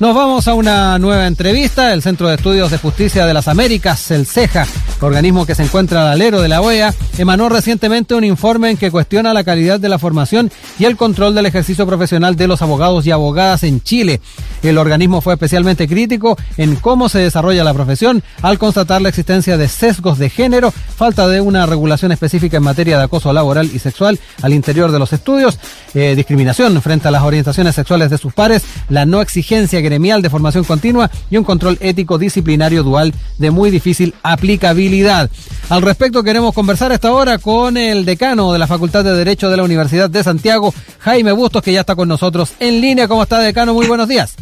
Nos vamos a una nueva entrevista. El Centro de Estudios de Justicia de las Américas, el CEJA, organismo que se encuentra al alero de la OEA, emanó recientemente un informe en que cuestiona la calidad de la formación y el control del ejercicio profesional de los abogados y abogadas en Chile. El organismo fue especialmente crítico en cómo se desarrolla la profesión al constatar la existencia de sesgos de género, falta de una regulación específica en materia de acoso laboral y sexual al interior de los estudios, eh, discriminación frente a las orientaciones sexuales de sus pares, la no exigencia que de formación continua y un control ético disciplinario dual de muy difícil aplicabilidad. Al respecto queremos conversar esta hora con el decano de la Facultad de Derecho de la Universidad de Santiago, Jaime Bustos, que ya está con nosotros en línea. ¿Cómo está, decano? Muy buenos días.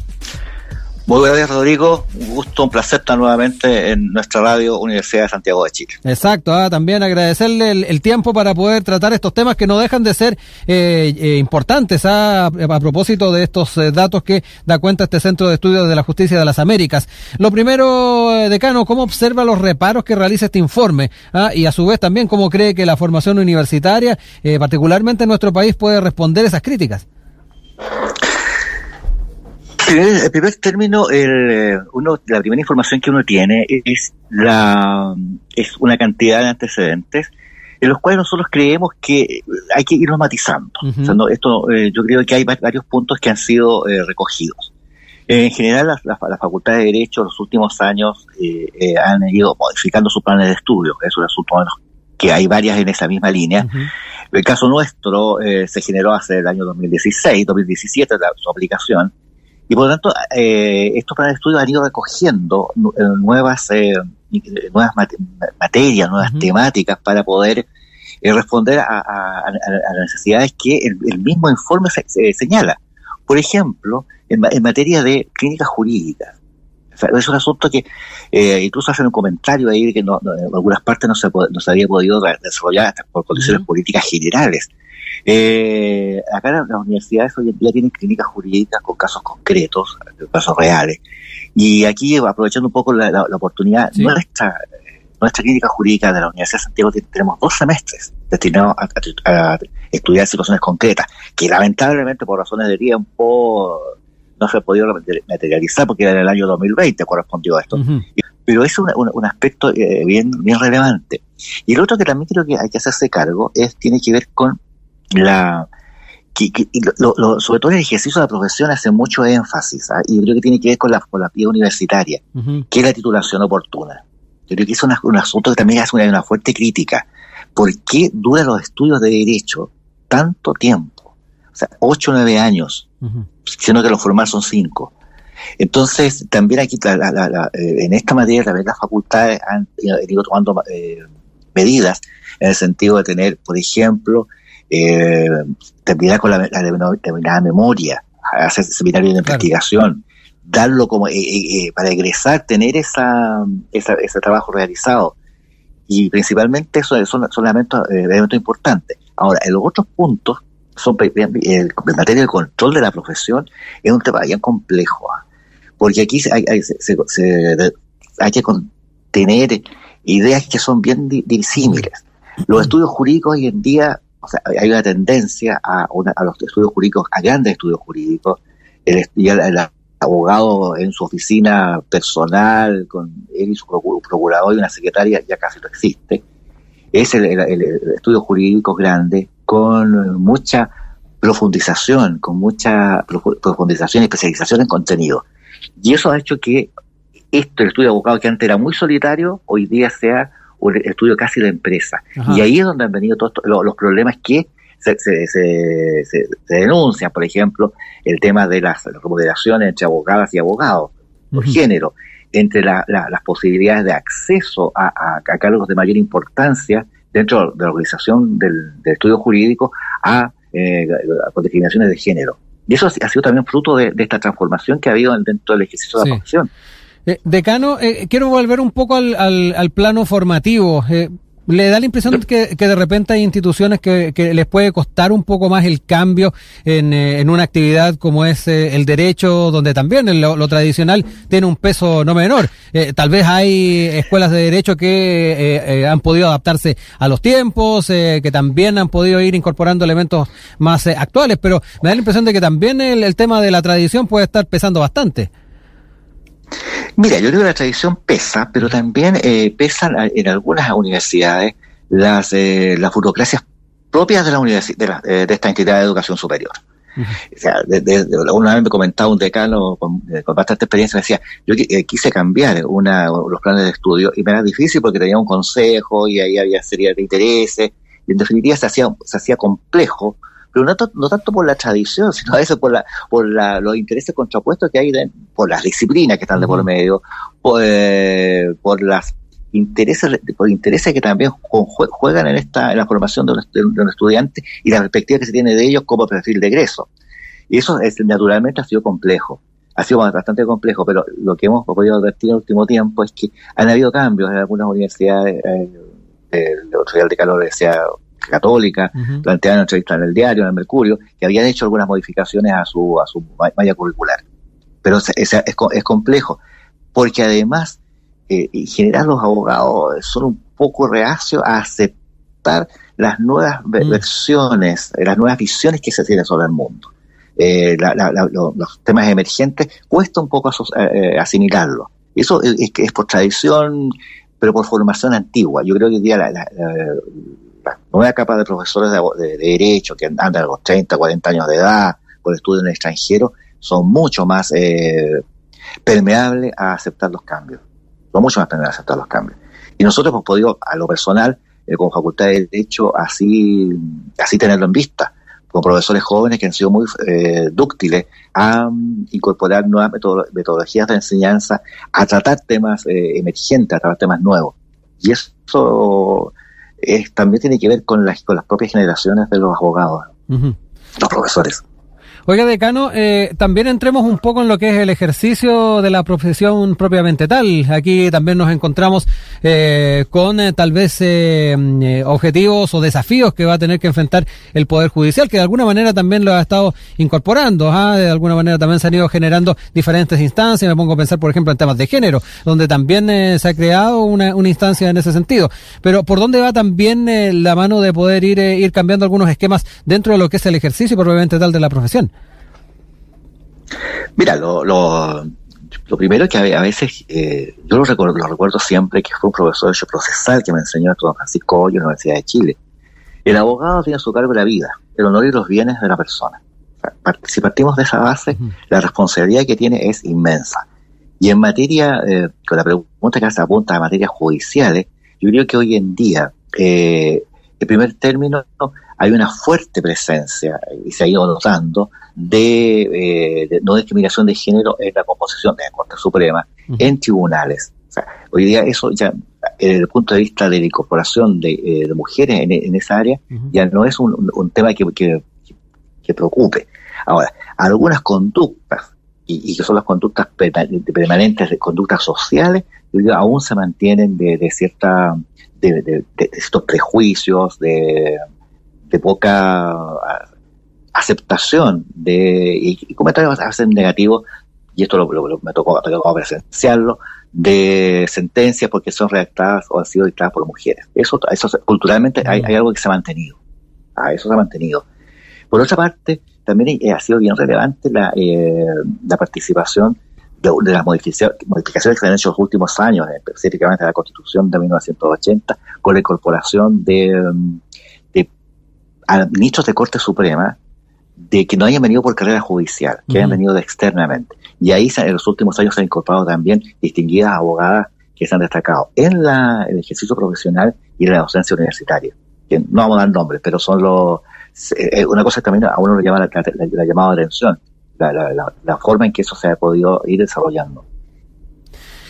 Buenos días, Rodrigo. Un gusto, un placer estar nuevamente en nuestra radio Universidad de Santiago de Chile. Exacto, ah, también agradecerle el, tiempo para poder tratar estos temas que no dejan de ser eh, eh, importantes ah, a, propósito de estos eh, datos que da cuenta este Centro de Estudios de la Justicia de las Américas. Lo primero, decano, ¿cómo observa los reparos que realiza este informe? Ah, y a su vez también, ¿cómo cree que la formación universitaria, particularmente en nuestro país, puede responder esas críticas? En primer término, el, eh, uno, la primera información que uno tiene es la es una cantidad de antecedentes en los cuales nosotros creemos que hay que irnos matizando. esto, eh, yo creo que hay varios puntos que han sido eh, recogidos. En general, las la, Facultad de Derecho en los últimos años han ido modificando sus planes de estudio. Es un asunto que hay varias en esa misma línea. El caso nuestro se generó hace el año 2016, 2017, su aplicación y por lo tanto, eh, estos planes de estudio han ido recogiendo eh, nuevas, eh, nuevas materias, nuevas temáticas para poder eh, responder a, las necesidades que el, mismo informe se, señala. Por ejemplo, en, materia de clínicas jurídicas. es un asunto que incluso hacen un comentario ahí de que no, en algunas partes no se, no se había podido desarrollar por condiciones políticas generales. Eh, acá las, universidades hoy en día tienen clínicas jurídicas con casos concretos, casos reales. Y aquí, aprovechando un poco la, oportunidad, nuestra, nuestra clínica jurídica de la Universidad de Santiago tenemos dos semestres destinados a, estudiar situaciones concretas, que lamentablemente por razones de tiempo no se ha podido materializar porque era en el año 2020 correspondió a esto. Pero es un, un, aspecto eh, bien, bien relevante. Y el otro que también creo que hay que hacerse cargo es tiene que ver con la que, lo, sobre todo el ejercicio de la profesión hace mucho énfasis, ¿ah? y creo que tiene que ver con la, con la universitaria, que es la titulación oportuna. Yo creo que es un asunto que también hace una, fuerte crítica. ¿Por qué duran los estudios de derecho tanto tiempo? O sea, ocho o nueve años, siendo que los formales son cinco. Entonces, también aquí, eh, en esta materia, también las facultades han, ido tomando eh, medidas en el sentido de tener, por ejemplo, eh, terminar con la, la memoria, hacer seminarios de investigación, darlo como eh, eh, eh, para egresar, tener esa, ese trabajo realizado. Y principalmente eso son, son elementos, elementos importantes. Ahora, en los otros puntos, son en materia de control de la profesión, es un tema bien complejo, ¿ah? porque aquí hay, hay, se, hay que tener ideas que son bien disímiles. Los estudios jurídicos hoy en día hay una tendencia a, los estudios jurídicos, a grandes estudios jurídicos, el, el, abogado en su oficina personal, con él y su procurador y una secretaria, ya casi no existe. Es el, el, estudio jurídico grande, con mucha profundización, con mucha profundización y especialización en contenido. Y eso ha hecho que esto, el estudio de abogado que antes era muy solitario, hoy día sea un estudio casi de empresa. Y ahí es donde han venido todos los, problemas que se, se, se, denuncian, por ejemplo, el tema de las remodelaciones entre abogadas y abogados, por género, entre las posibilidades de acceso a, cargos de mayor importancia dentro de la organización del, estudio jurídico a, eh, discriminaciones de género. Y eso ha sido también fruto de, esta transformación que ha habido dentro del ejercicio de la profesión. Eh, decano, eh, quiero volver un poco al, al, plano formativo. Eh, ¿Le da la impresión que, que, de repente hay instituciones que, que, les puede costar un poco más el cambio en, en una actividad como es el derecho, donde también lo, tradicional tiene un peso no menor? tal vez hay escuelas de derecho que han podido adaptarse a los tiempos, que también han podido ir incorporando elementos más actuales, pero me da la impresión de que también el, el tema de la tradición puede estar pesando bastante. Mira, yo creo que la tradición pesa, pero también eh, pesan en algunas universidades las, eh, las burocracias propias de, la universidad, de, de, esta entidad de educación superior. O sea, una vez me comentaba un decano con, eh, con bastante experiencia, me decía, yo eh, quise cambiar una, los planes de estudio y me era difícil porque tenía un consejo y ahí había serie de intereses y en definitiva se hacía, se hacía complejo pero no, no, tanto por la tradición, sino a veces por, la, por la, los intereses contrapuestos que hay, por las disciplinas que están de por medio, por, eh, por las intereses, por intereses que también juegan en esta, en la formación de un, estudiante y la perspectiva que se tiene de ellos como perfil de egreso. Y eso es, naturalmente ha sido complejo. Ha sido bastante complejo, pero lo que hemos podido advertir en el último tiempo es que han habido cambios en algunas universidades, eh, el Real de Calor decía Católica, planteaban entrevistas en el diario, en el Mercurio, que habían hecho algunas modificaciones a su, a su malla curricular. Pero es, es, es complejo, porque además, eh, en general los abogados son un poco reacios a aceptar las nuevas mm. versiones, las nuevas visiones que se tienen sobre el mundo. Eh, la, la, los temas emergentes cuesta un poco eh, eh, asimilarlo. Eso es, es, por tradición, pero por formación antigua. Yo creo que hoy día la, nueva capa de profesores de, derecho que andan a los 30, 40 años de edad por estudio en el extranjero son mucho más eh, permeables a aceptar los cambios. Son mucho más permeables a aceptar los cambios. Y nosotros hemos podido, a lo personal, eh, como Facultad de Derecho, así, así tenerlo en vista, con profesores jóvenes que han sido muy eh, dúctiles a incorporar nuevas metodologías de enseñanza, a tratar temas eh, emergentes, a tratar temas nuevos. Y eso también tiene que ver con las, con las propias generaciones de los abogados, los profesores. Oiga, decano, eh, también entremos un poco en lo que es el ejercicio de la profesión propiamente tal. Aquí también nos encontramos eh, con eh, tal vez eh, objetivos o desafíos que va a tener que enfrentar el Poder Judicial, que de alguna manera también lo ha estado incorporando. ¿ah? De alguna manera también se han ido generando diferentes instancias. Me pongo a pensar, por ejemplo, en temas de género, donde también se ha creado una, una, instancia en ese sentido. Pero ¿por dónde va también la mano de poder ir, ir cambiando algunos esquemas dentro de lo que es el ejercicio propiamente tal de la profesión? Mira, lo, lo, lo primero es que a, veces, eh, yo lo recuerdo, lo recuerdo siempre, que fue un profesor de hecho procesal que me enseñó a Francisco Hoyo en la Universidad de Chile. El abogado tiene a su cargo la vida, el honor y los bienes de la persona. si partimos de esa base, la responsabilidad que tiene es inmensa. Y en materia, eh, con la pregunta que se apunta a materias judiciales, yo creo que hoy en día, eh, en primer término, hay una fuerte presencia, y se ha ido notando, de, eh, no discriminación de género en la composición de la Corte Suprema, en tribunales. O sea, hoy día eso ya, desde el punto de vista de la incorporación de, eh, mujeres en, esa área, ya no es un, tema que, que, preocupe. Ahora, algunas conductas, y, que son las conductas permanentes, de conductas sociales, aún se mantienen de, de cierta, de, de, estos prejuicios, de, poca aceptación de, y, comentarios a veces negativos, y esto lo, me tocó, presenciarlo, de sentencias porque son redactadas o han sido dictadas por mujeres. Eso, eso culturalmente hay, algo que se ha mantenido. Ah, eso se ha mantenido. Por otra parte, también ha sido bien relevante la, eh, la participación de, las modificaciones, que se han hecho en los últimos años, específicamente la Constitución de 1980, con la incorporación de, de a ministros de Corte Suprema de que no hayan venido por carrera judicial, que hayan venido de externamente. Y ahí en los últimos años se han incorporado también distinguidas abogadas que se han destacado en la, el ejercicio profesional y en la docencia universitaria. Que no vamos a dar nombres, pero son los... Eh, una cosa que también a uno le llama la, la, llamada atención, la, la forma en que eso se ha podido ir desarrollando.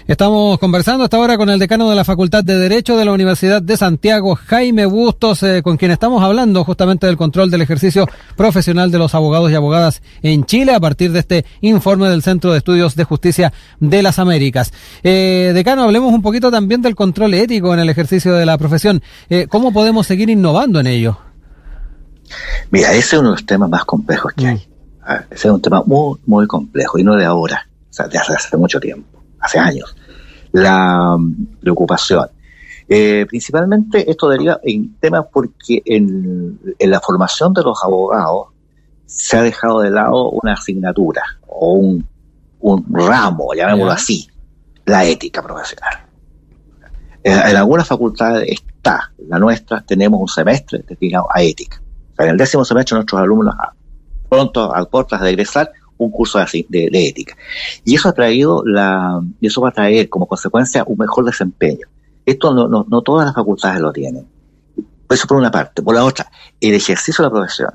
Estamos conversando hasta ahora con el decano de la Facultad de Derecho de la Universidad de Santiago, Jaime Bustos, eh, con quien estamos hablando justamente del control del ejercicio profesional de los abogados y abogadas en Chile a partir de este informe del Centro de Estudios de Justicia de las Américas. Eh, decano, hablemos un poquito también del control ético en el ejercicio de la profesión. Eh, ¿Cómo podemos seguir innovando en ello? Mira, ese es uno de los temas más complejos que hay. Mm. Ah, ese es un tema muy, muy complejo y no de ahora, o sea, de hace mucho tiempo hace años, la preocupación. Eh, principalmente esto deriva en temas porque en, la formación de los abogados se ha dejado de lado una asignatura o un, ramo, llamémoslo así, la ética profesional. En, algunas facultades está, la nuestra, tenemos un semestre destinado a ética. en el décimo semestre nuestros alumnos, pronto a puertas de egresar, un curso de, de, ética. Y eso ha traído la, y eso va a traer como consecuencia un mejor desempeño. Esto no, no, no todas las facultades lo tienen. Eso por una parte. Por la otra, el ejercicio de la profesión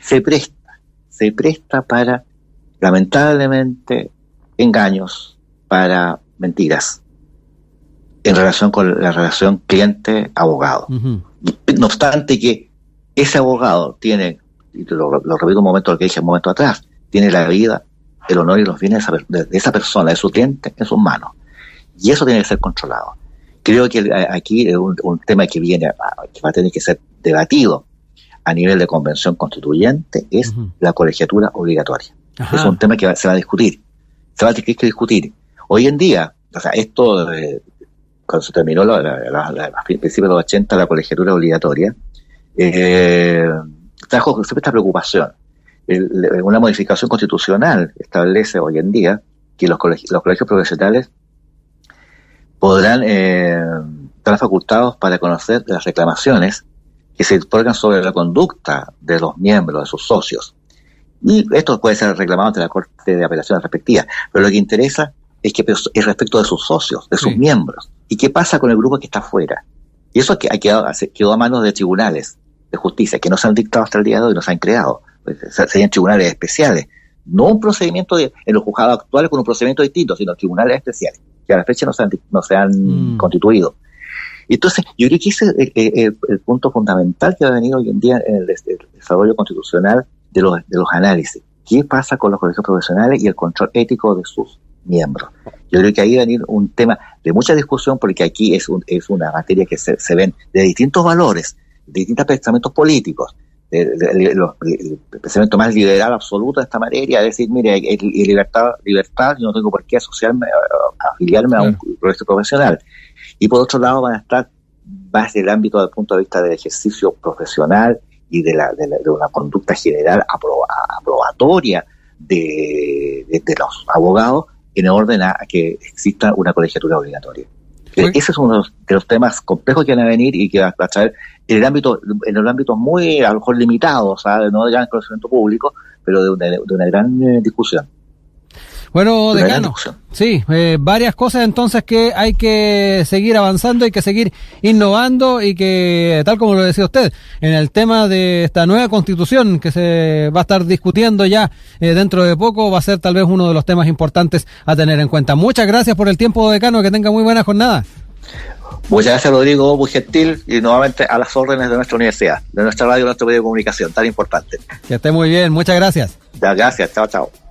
se presta, se presta para, lamentablemente, engaños, para mentiras en relación con la relación cliente-abogado. No obstante que ese abogado tiene, y lo, lo repito un momento lo que dije un momento atrás, tiene la vida, el honor y los bienes de esa, persona, de su cliente, en sus manos. Y eso tiene que ser controlado. Creo que aquí es un, tema que viene, que va a tener que ser debatido a nivel de convención constituyente, es la colegiatura obligatoria. Es un tema que se va a discutir. Se va a tener que discutir. Hoy en día, o sea, esto, cuando se terminó la, a principios de los 80 la colegiatura obligatoria, eh, trajo siempre esta preocupación una modificación constitucional establece hoy en día que los colegios, los colegios profesionales podrán eh, estar facultados para conocer las reclamaciones que se otorgan sobre la conducta de los miembros, de sus socios. Y esto puede ser reclamado ante la Corte de Apelaciones respectiva, pero lo que interesa es que es respecto de sus socios, de sus miembros. ¿Y qué pasa con el grupo que está afuera? Y eso quedado, quedó a manos de tribunales de justicia que no se han dictado hasta el día de hoy, no se han creado. Pues, serían tribunales especiales. No un procedimiento de, en los juzgados actuales con un procedimiento distinto, sino tribunales especiales, que a la fecha no se han, no se han mm. constituido. Entonces, yo creo que ese es el, punto fundamental que ha venido hoy en día en el, desarrollo constitucional de los, de los análisis. ¿Qué pasa con los colegios profesionales y el control ético de sus miembros? Yo creo que ahí va a venir un tema de mucha discusión porque aquí es, un, es una materia que se, se ven de distintos valores, distintos pensamientos políticos, el, pensamiento más liberal absoluto de esta materia, es decir, mire, hay, libertad, libertad, yo no tengo por qué asociarme, afiliarme a un proyecto profesional. Y por otro lado van a estar más del ámbito del punto de vista del ejercicio profesional y de, la, de, una conducta general aprobatoria de, los abogados en orden a que exista una colegiatura obligatoria. Ese es uno de los, temas complejos que van a venir y que va a traer en el ámbito, en el ámbito muy, a lo mejor limitado, o no de gran conocimiento público, pero de una, de una gran eh, discusión. Bueno, decano, sí, eh, varias cosas entonces que hay que seguir avanzando, hay que seguir innovando y que, tal como lo decía usted, en el tema de esta nueva constitución que se va a estar discutiendo ya eh, dentro de poco, va a ser tal vez uno de los temas importantes a tener en cuenta. Muchas gracias por el tiempo, decano, que tenga muy buena jornada. Muchas gracias, Rodrigo, muy gentil y nuevamente a las órdenes de nuestra universidad, de nuestra radio, nuestro medio de comunicación, tan importante. Que esté muy bien, muchas gracias. gracias, chao, chao.